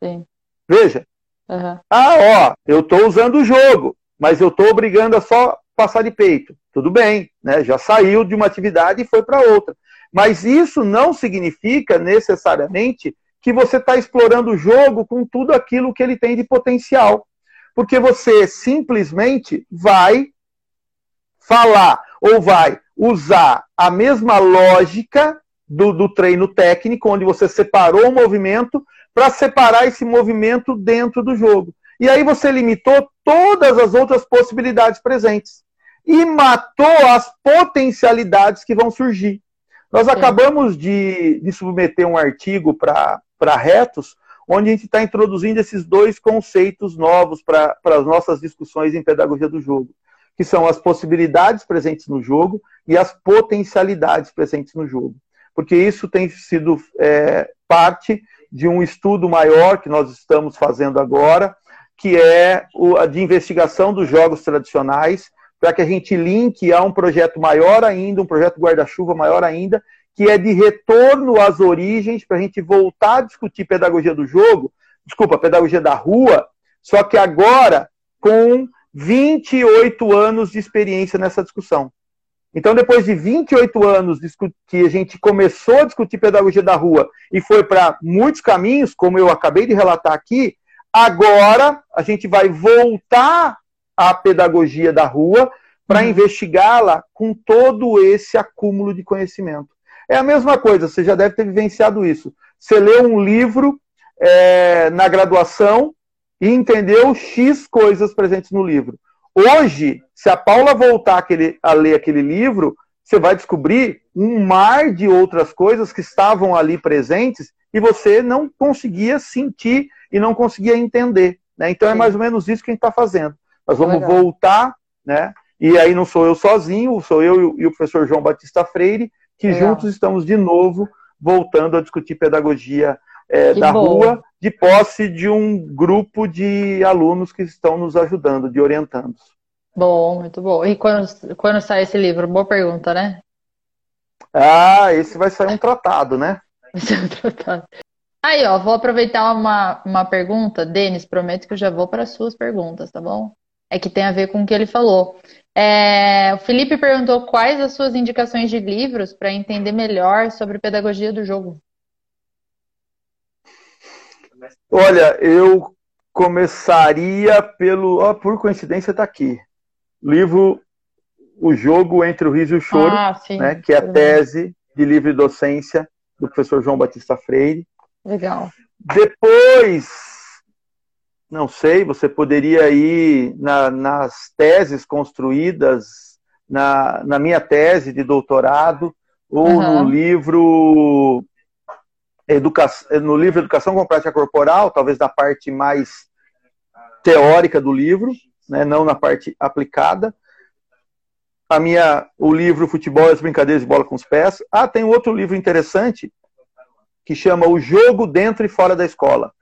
Sim. Veja. Uhum. Ah, ó, eu estou usando o jogo, mas eu estou obrigando a só passar de peito. Tudo bem, né? Já saiu de uma atividade e foi para outra. Mas isso não significa necessariamente que você está explorando o jogo com tudo aquilo que ele tem de potencial. Porque você simplesmente vai falar ou vai usar a mesma lógica do, do treino técnico, onde você separou o movimento, para separar esse movimento dentro do jogo. E aí você limitou todas as outras possibilidades presentes. E matou as potencialidades que vão surgir. Nós Sim. acabamos de, de, submeter um artigo para retos, onde a gente está introduzindo esses dois conceitos novos para as nossas discussões em pedagogia do jogo, que são as possibilidades presentes no jogo e as potencialidades presentes no jogo. Porque isso tem sido é, parte de um estudo maior que nós estamos fazendo agora, que é o, de investigação dos jogos tradicionais, para que a gente linke a um projeto maior ainda, um projeto guarda-chuva maior ainda, que é de retorno às origens, para a gente voltar a discutir pedagogia do jogo, desculpa, pedagogia da rua, só que agora com 28 anos de experiência nessa discussão. Então, depois de 28 anos que a gente começou a discutir pedagogia da rua e foi para muitos caminhos, como eu acabei de relatar aqui, agora a gente vai voltar à pedagogia da rua para uhum. investigá-la com todo esse acúmulo de conhecimento. É a mesma coisa, você já deve ter vivenciado isso. Você leu um livro é, na graduação e entendeu X coisas presentes no livro. Hoje, se a Paula voltar aquele, a ler aquele livro, você vai descobrir um mar de outras coisas que estavam ali presentes e você não conseguia sentir e não conseguia entender. Né? Então é Sim. é mais ou menos isso que a gente está fazendo. Nós vamos Legal. voltar, né? E aí não sou eu sozinho, sou eu e o professor João Batista Freire, que Legal. juntos estamos de novo voltando a discutir pedagogia é, da bom. rua, de posse de um grupo de alunos que estão nos ajudando, de orientandos. Bom, muito bom. E quando, quando sai esse livro? Boa pergunta, né? Ah, esse vai sair um tratado, né? Vai sair um tratado. Aí, ó, vou aproveitar uma, uma pergunta. Denis, prometo que eu já vou para as suas perguntas, tá bom? É que tem a ver com o que ele falou. É, o Felipe perguntou quais as suas indicações de livros para entender melhor sobre pedagogia do jogo. Olha, eu começaria pelo. Oh, por coincidência, está aqui. Livro O Jogo entre o Riso e o Choro, ah, sim, né, que é a tese de livre docência do professor João Batista Freire. Legal. Depois, não sei, você poderia ir na, nas teses construídas na, na minha tese de doutorado, ou uhum. no livro educação, no livro Educação com Prática Corporal, talvez da parte mais teórica do livro, né, não na parte aplicada. A minha, o livro Futebol e as Brincadeiras de Bola com os Pés. Ah, tem outro livro interessante que chama O Jogo Dentro e Fora da Escola,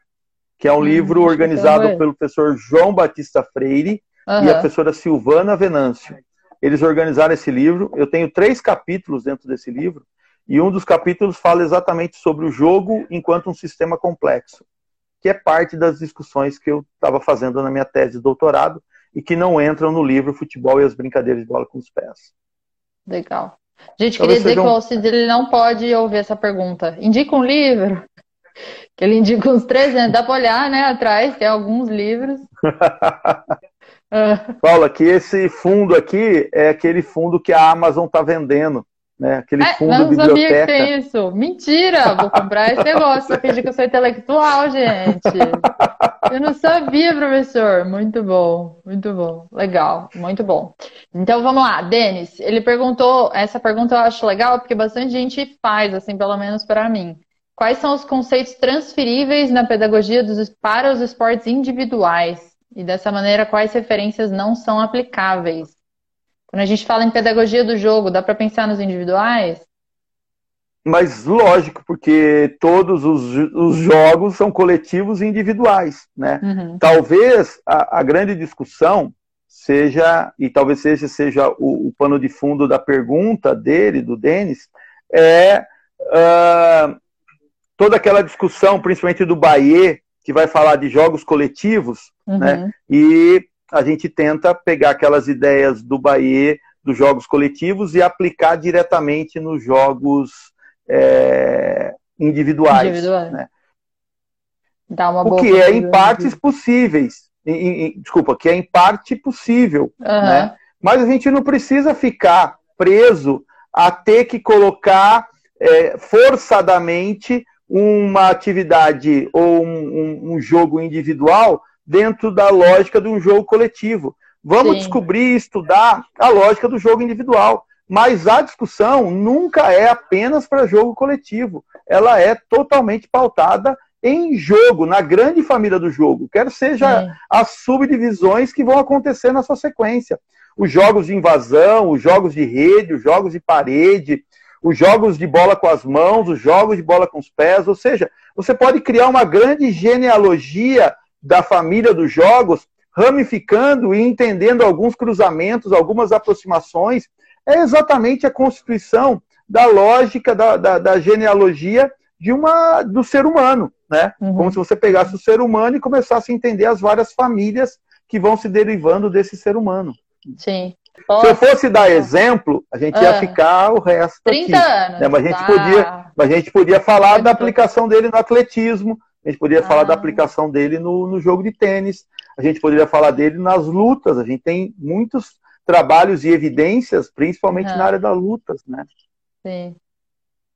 que é um hum, livro organizado é. pelo professor João Batista Freire uhum. e a professora Silvana Venâncio. Eles organizaram esse livro. Eu tenho três capítulos dentro desse livro, e um dos capítulos fala exatamente sobre o jogo enquanto um sistema complexo, que é parte das discussões que eu estava fazendo na minha tese de doutorado e que não entram no livro Futebol e as Brincadeiras de Bola com os Pés. Legal. Gente, queria dizer que o Alcides ele não pode ouvir essa pergunta. Indica um livro? Que ele indica uns 300. Dá para olhar, né, atrás, tem alguns livros. Paula, que esse fundo aqui é aquele fundo que a Amazon está vendendo. Né? Aquele é, fundo não biblioteca. sabia que tem isso. Mentira! Vou comprar esse negócio. Só finge que eu sou intelectual, gente. Eu não sabia, professor. Muito bom, muito bom. Legal, muito bom. Então vamos lá, Denis. Ele perguntou, essa pergunta eu acho legal porque bastante gente faz, assim, pelo menos para mim. Quais são os conceitos transferíveis na pedagogia dos, para os esportes individuais? E dessa maneira, quais referências não são aplicáveis? Quando a gente fala em pedagogia do jogo, dá para pensar nos individuais? Mas lógico, porque todos os, os jogos são coletivos e individuais, né? Uhum. Talvez a, a, grande discussão seja, e talvez esse seja o, o, pano de fundo da pergunta dele, do Denis, é uh, toda aquela discussão, principalmente do Bahia, que vai falar de jogos coletivos, uhum. né? E a gente tenta pegar aquelas ideias do Bahia, dos jogos coletivos, e aplicar diretamente nos jogos é, individuais. individuais. Né? Dá uma o que é em partes possíveis. Em, em, desculpa, que é em parte possível. Uhum. Né? Mas a gente não precisa ficar preso a ter que colocar é, forçadamente uma atividade ou um, um, um, jogo individual dentro da lógica de um jogo coletivo. Vamos Sim. descobrir e estudar a lógica do jogo individual. Mas a discussão nunca é apenas para jogo coletivo. Ela é totalmente pautada em jogo, na grande família do jogo, quer seja é. as subdivisões que vão acontecer na sua sequência. Os jogos de invasão, os jogos de rede, os jogos de parede, os jogos de bola com as mãos, os jogos de bola com os pés, ou seja, você pode criar uma grande genealogia da família dos jogos, ramificando e entendendo alguns cruzamentos, algumas aproximações, é exatamente a constituição da lógica da, da, da genealogia de uma do ser humano, né? Uhum. Como se você pegasse o ser humano e começasse a entender as várias famílias que vão se derivando desse ser humano. Sim. Se eu fosse dar exemplo, a gente ia ah. ficar o resto 30 aqui, anos. Né? Mas, a gente ah. podia, mas a gente podia falar da aplicação dele no atletismo, a gente poderia ah. falar da ah. aplicação dele no, no jogo de tênis, a gente poderia falar dele nas lutas. A gente tem muitos trabalhos e evidências, principalmente na área das lutas, né? Sim.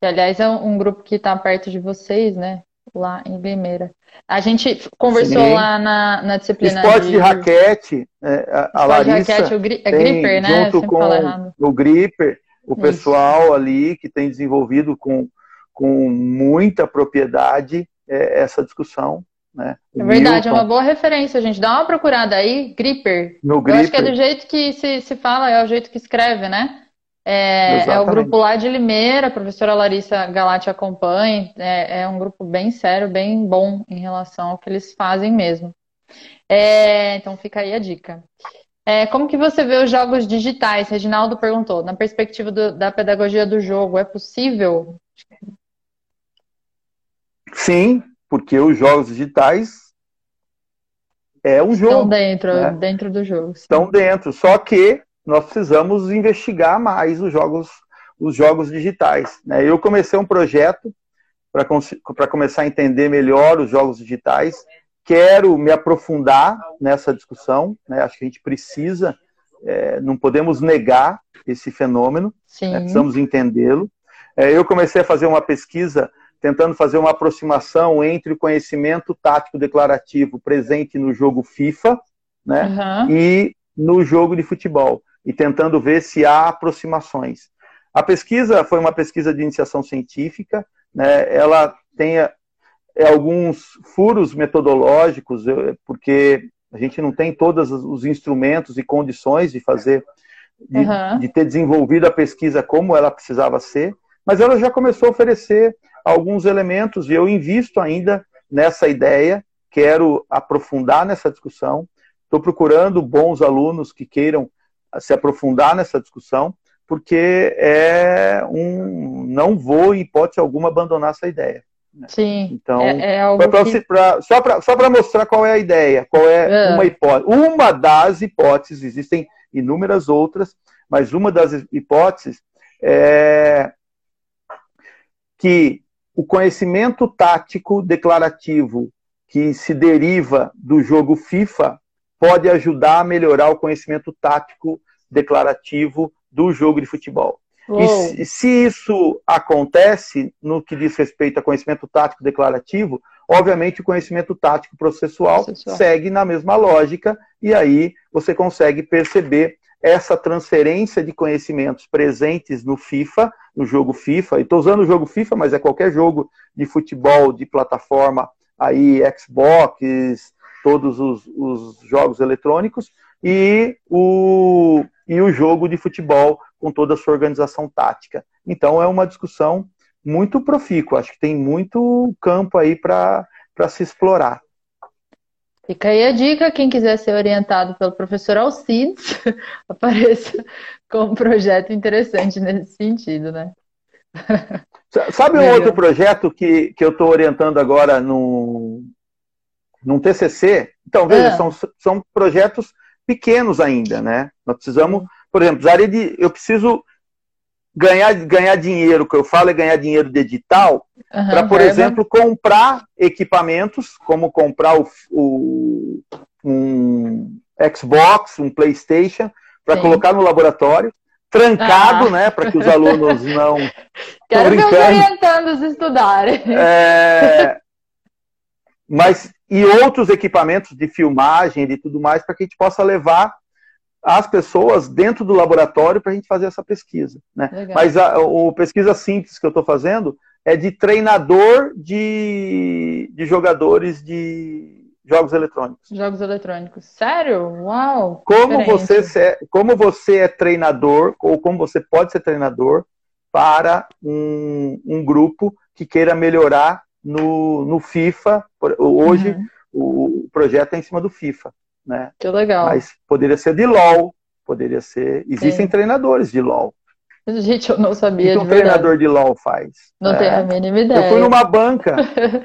Que, aliás, é um, grupo que está perto de vocês, né? Lá em Limeira. A gente conversou Sim. lá na, na disciplina. Esporte de, de raquete, é, a, a Larissa. De raquete, o gri... é gripper, né? Junto com o gripper, o Isso. pessoal ali que tem desenvolvido com, com muita propriedade é, essa discussão. Né? É verdade, é uma boa referência, gente. Dá uma procurada aí, Gripper. No Gripper. Eu acho que é do jeito que se, se fala, é o jeito que escreve, né? É, é, o grupo lá de Limeira, a professora Larissa Galati acompanha. É, é, um grupo bem sério, bem bom em relação ao que eles fazem mesmo. É, então fica aí a dica. É, como que você vê os jogos digitais? Reginaldo perguntou. Na perspectiva do, da pedagogia do jogo, é possível? Sim, porque os jogos digitais é um Estão jogo. dentro, né? dentro do jogo. Sim. Estão dentro, só que nós precisamos investigar mais os jogos, os jogos digitais. Né? Eu comecei um projeto para começar a entender melhor os jogos digitais. Quero me aprofundar nessa discussão. Né? Acho que a gente precisa, é, não podemos negar esse fenômeno, né? precisamos entendê-lo. É, eu comecei a fazer uma pesquisa tentando fazer uma aproximação entre o conhecimento tático declarativo presente no jogo FIFA né, uhum. e no jogo de futebol, e tentando ver se há aproximações. A pesquisa foi uma pesquisa de iniciação científica, né, ela tem é, alguns furos metodológicos, porque a gente não tem todos os instrumentos e condições de fazer, de, uhum. de ter desenvolvido a pesquisa como ela precisava ser, mas ela já começou a oferecer alguns elementos e eu invisto ainda nessa ideia, quero aprofundar nessa discussão. Estou procurando bons alunos que queiram se aprofundar nessa discussão, porque é um. Não vou, em hipótese alguma, abandonar essa ideia. Né? Sim. Então, é, é algo pra, que... pra, só para só mostrar qual é a ideia, qual é, é uma hipótese. Uma das hipóteses, existem inúmeras outras, mas uma das hipóteses é que o conhecimento tático declarativo que se deriva do jogo FIFA pode ajudar a melhorar o conhecimento tático declarativo do jogo de futebol. E se, se isso acontece no que diz respeito a conhecimento tático declarativo, obviamente o conhecimento tático processual, processual. segue na mesma lógica, e aí você consegue perceber essa transferência de conhecimentos presentes no FIFA, no jogo FIFA, e estou usando o jogo FIFA, mas é qualquer jogo de futebol de plataforma, aí Xbox, todos os, os jogos eletrônicos, e o, e o jogo de futebol com toda a sua organização tática. Então é uma discussão muito profícua, acho que tem muito campo aí para se explorar. Fica aí a dica, quem quiser ser orientado pelo professor Alcides, apareça com um projeto interessante nesse sentido, né? Sabe um outro projeto que, que eu estou orientando agora no, num TCC? Então, veja, ah. são, são projetos pequenos ainda, né? Nós precisamos por exemplo, precisaria de, eu preciso ganhar, ganhar dinheiro, o que eu falo é ganhar dinheiro de edital, uhum, para, por exemplo, comprar equipamentos, como comprar o, o um Xbox, um PlayStation, para colocar no laboratório, trancado, ah. né, para que os alunos não. Quero ver os orientandos estudarem. É, mas e outros equipamentos de filmagem e tudo mais para que a gente possa levar as pessoas dentro do laboratório para a gente fazer essa pesquisa. Né? Mas a, o pesquisa simples que eu estou fazendo é de treinador de, de jogadores de jogos eletrônicos. Jogos eletrônicos. Sério? Uau! Como você, é, como você é treinador, ou como você pode ser treinador para um, um grupo que queira melhorar no, no FIFA. Hoje uhum. o, projeto é em cima do FIFA né? Que legal. Mas poderia ser de LOL, poderia ser. Existem Sim. treinadores de LOL. Gente, eu não sabia. O que um treinador de LOL faz? Não é. tenho a mínima ideia. Eu fui numa banca,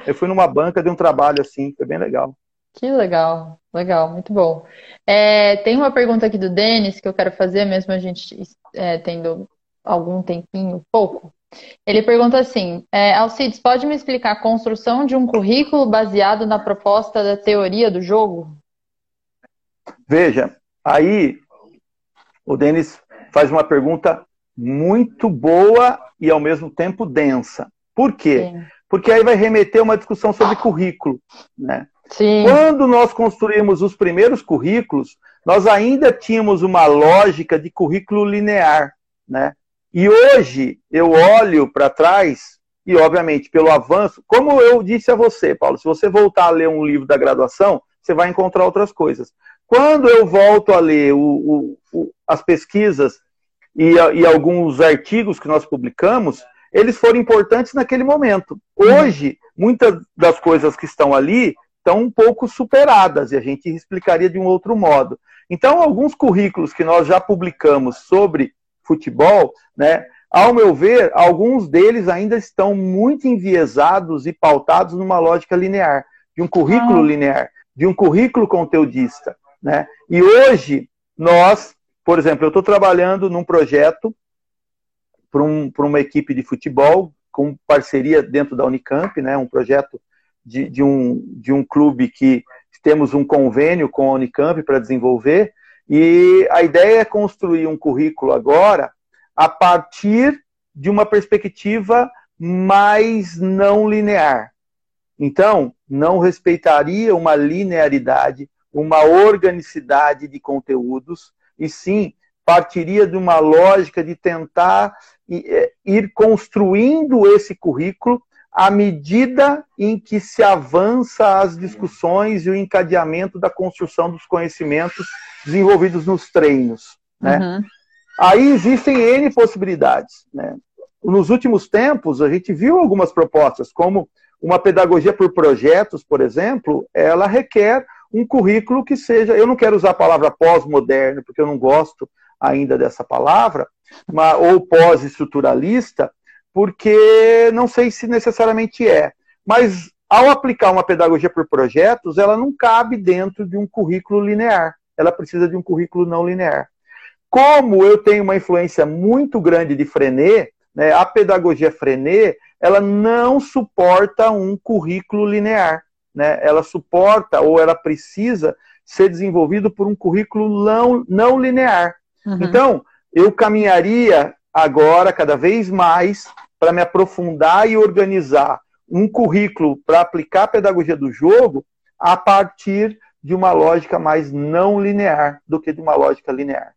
eu fui numa banca de um trabalho assim, foi bem legal. Que legal, legal, muito bom. É, tem uma pergunta aqui do Denis que eu quero fazer, mesmo a gente é, tendo algum tempinho, pouco. Ele pergunta assim: é, Alcides, pode me explicar a construção de um currículo baseado na proposta da teoria do jogo? Veja, aí o Denis faz uma pergunta muito boa e ao mesmo tempo densa. Por quê? Sim. Porque aí vai remeter uma discussão sobre currículo, né? Sim. Quando nós construímos os primeiros currículos, nós ainda tínhamos uma lógica de currículo linear, né? E hoje eu olho para trás e, obviamente, pelo avanço, como eu disse a você, Paulo, se você voltar a ler um livro da graduação, você vai encontrar outras coisas. Quando eu volto a ler o, o, o, as pesquisas e, e, alguns artigos que nós publicamos, eles foram importantes naquele momento. Hoje, muitas das coisas que estão ali estão um pouco superadas e a gente explicaria de um outro modo. Então, alguns currículos que nós já publicamos sobre futebol, né, ao meu ver, alguns deles ainda estão muito enviesados e pautados numa lógica linear, de um currículo ah. linear, de um currículo conteudista. Né? E hoje, nós, por exemplo, eu estou trabalhando num projeto para um, uma equipe de futebol, com parceria dentro da Unicamp, né? um projeto de, de, um, de um clube que temos um convênio com a Unicamp para desenvolver, e a ideia é construir um currículo agora a partir de uma perspectiva mais não linear. Então, não respeitaria uma linearidade, uma organicidade de conteúdos, e sim partiria de uma lógica de tentar é, ir construindo esse currículo à medida em que se avança as discussões e o encadeamento da construção dos conhecimentos desenvolvidos nos treinos. Né? Uhum. Aí existem N possibilidades. Né? Nos últimos tempos, a gente viu algumas propostas, como uma pedagogia por projetos, por exemplo, ela requer um currículo que seja, eu não quero usar a palavra pós-moderno, porque eu não gosto ainda dessa palavra, mas, ou pós-estruturalista, porque não sei se necessariamente é. Mas ao aplicar uma pedagogia por projetos, ela não cabe dentro de um currículo linear. Ela precisa de um currículo não linear. Como eu tenho uma influência muito grande de Frenet, né, a pedagogia Frenet, ela não suporta um currículo linear, né? Ela suporta ou ela precisa ser desenvolvido por um currículo não, não linear. Uhum. Então, eu caminharia agora cada vez mais para me aprofundar e organizar um currículo para aplicar a pedagogia do jogo a partir de uma lógica mais não linear do que de uma lógica linear.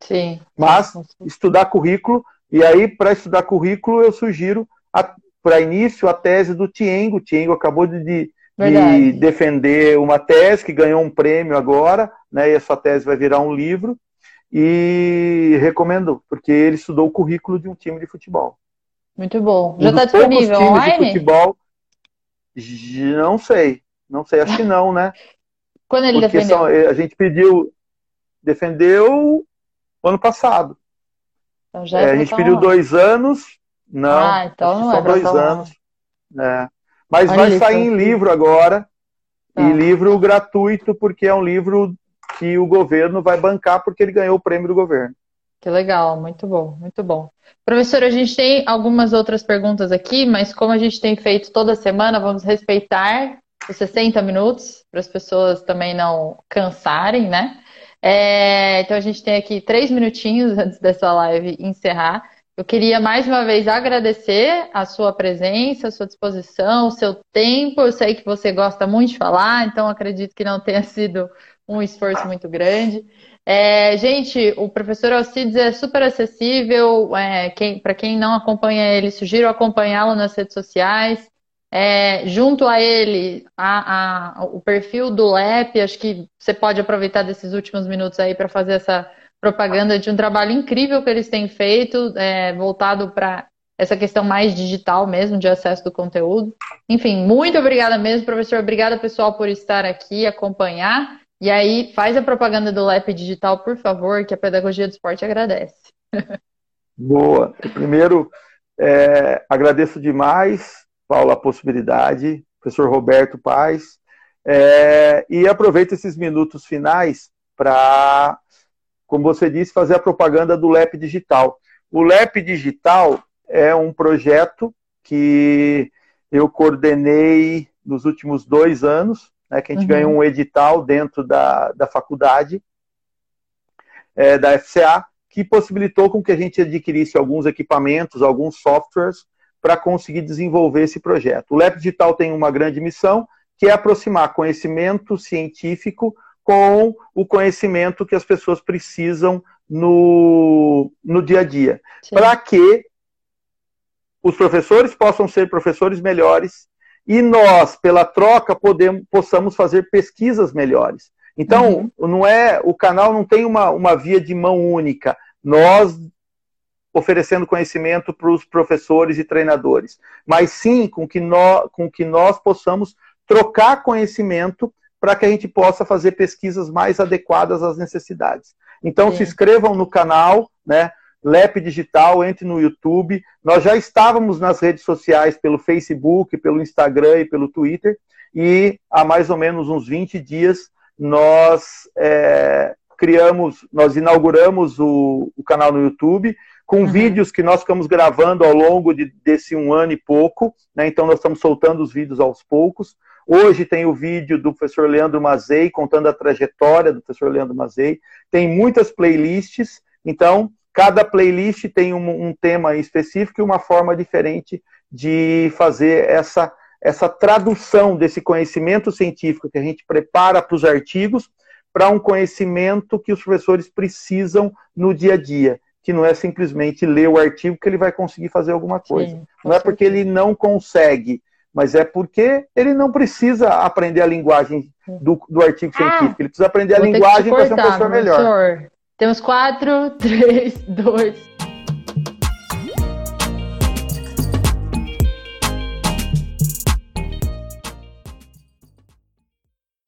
Sim. Mas estudar currículo, e aí para estudar currículo eu sugiro para início a tese do Tiengo. Tiengo acabou de, de defender uma tese que ganhou um prêmio agora, né? E essa tese vai virar um livro. E recomendo, porque ele estudou o currículo de um time de futebol. Muito bom. Já está disponível online? De futebol, não sei. Não sei, acho que não, né? Quando ele Porque defendeu? São, a gente pediu, defendeu ano passado. Então já é, a gente pediu dois anos, não, ah, então não são é dois anos. É. Mas Olha vai isso, sair em livro agora, tá. e livro gratuito, porque é um livro que o governo vai bancar porque ele ganhou o prêmio do governo. Que legal, muito bom, muito bom. Professor, a gente tem algumas outras perguntas aqui, mas como a gente tem feito toda semana, vamos respeitar os 60 minutos, para as pessoas também não cansarem, né? É, então a gente tem aqui três minutinhos antes dessa live encerrar. Eu queria mais uma vez agradecer a sua presença, a sua disposição, o seu tempo. Eu sei que você gosta muito de falar, então acredito que não tenha sido um esforço muito grande. É, gente, o professor Alcides é super acessível. É, quem, Para quem não acompanha ele, sugiro acompanhá-lo nas redes sociais. É, junto a ele, a, a, o perfil do LEP, acho que você pode aproveitar desses últimos minutos aí para fazer essa propaganda de um trabalho incrível que eles têm feito, é, voltado para essa questão mais digital mesmo, de acesso do conteúdo. Enfim, muito obrigada mesmo, professor. Obrigada, pessoal, por estar aqui, acompanhar. E aí, faz a propaganda do LEP Digital, por favor, que a Pedagogia do Esporte agradece. Boa. Primeiro, é, agradeço demais Paulo, a possibilidade, professor Roberto Paz, é, e aproveito esses minutos finais para, como você disse, fazer a propaganda do LEP Digital. O LEP Digital é um projeto que eu coordenei nos últimos dois anos, né, que a gente uhum. ganhou um edital dentro da, da faculdade, é, da FCA, que possibilitou com que a gente adquirisse alguns equipamentos, alguns softwares, para conseguir desenvolver esse projeto. O LEP Digital tem uma grande missão, que é aproximar conhecimento científico com o conhecimento que as pessoas precisam no, no dia a dia. Para que os professores possam ser professores melhores e nós, pela troca, podemos, possamos fazer pesquisas melhores. Então, uhum. não é o canal não tem uma, uma via de mão única. Nós oferecendo conhecimento para os professores e treinadores, mas sim com que nós, com que nós possamos trocar conhecimento para que a gente possa fazer pesquisas mais adequadas às necessidades. Então, se inscrevam no canal, né? LEP Digital, entre no YouTube. Nós já estávamos nas redes sociais pelo Facebook, pelo Instagram e pelo Twitter, e há mais ou menos uns 20 dias nós é, criamos, nós inauguramos o, o canal no YouTube, com uhum. vídeos que nós ficamos gravando ao longo de, desse um ano e pouco, né? então nós estamos soltando os vídeos aos poucos. Hoje tem o vídeo do professor Leandro Mazei, contando a trajetória do professor Leandro Mazei. Tem muitas playlists, então cada playlist tem um, um tema específico e uma forma diferente de fazer essa, essa tradução desse conhecimento científico que a gente prepara para os artigos para um conhecimento que os professores precisam no dia a dia que não é simplesmente ler o artigo que ele vai conseguir fazer alguma coisa. Sim, não é porque ele não consegue, mas é porque ele não precisa aprender a linguagem do, do artigo ah, científico. Ele precisa aprender a linguagem para ser um professor melhor. Temos quatro, três, dois.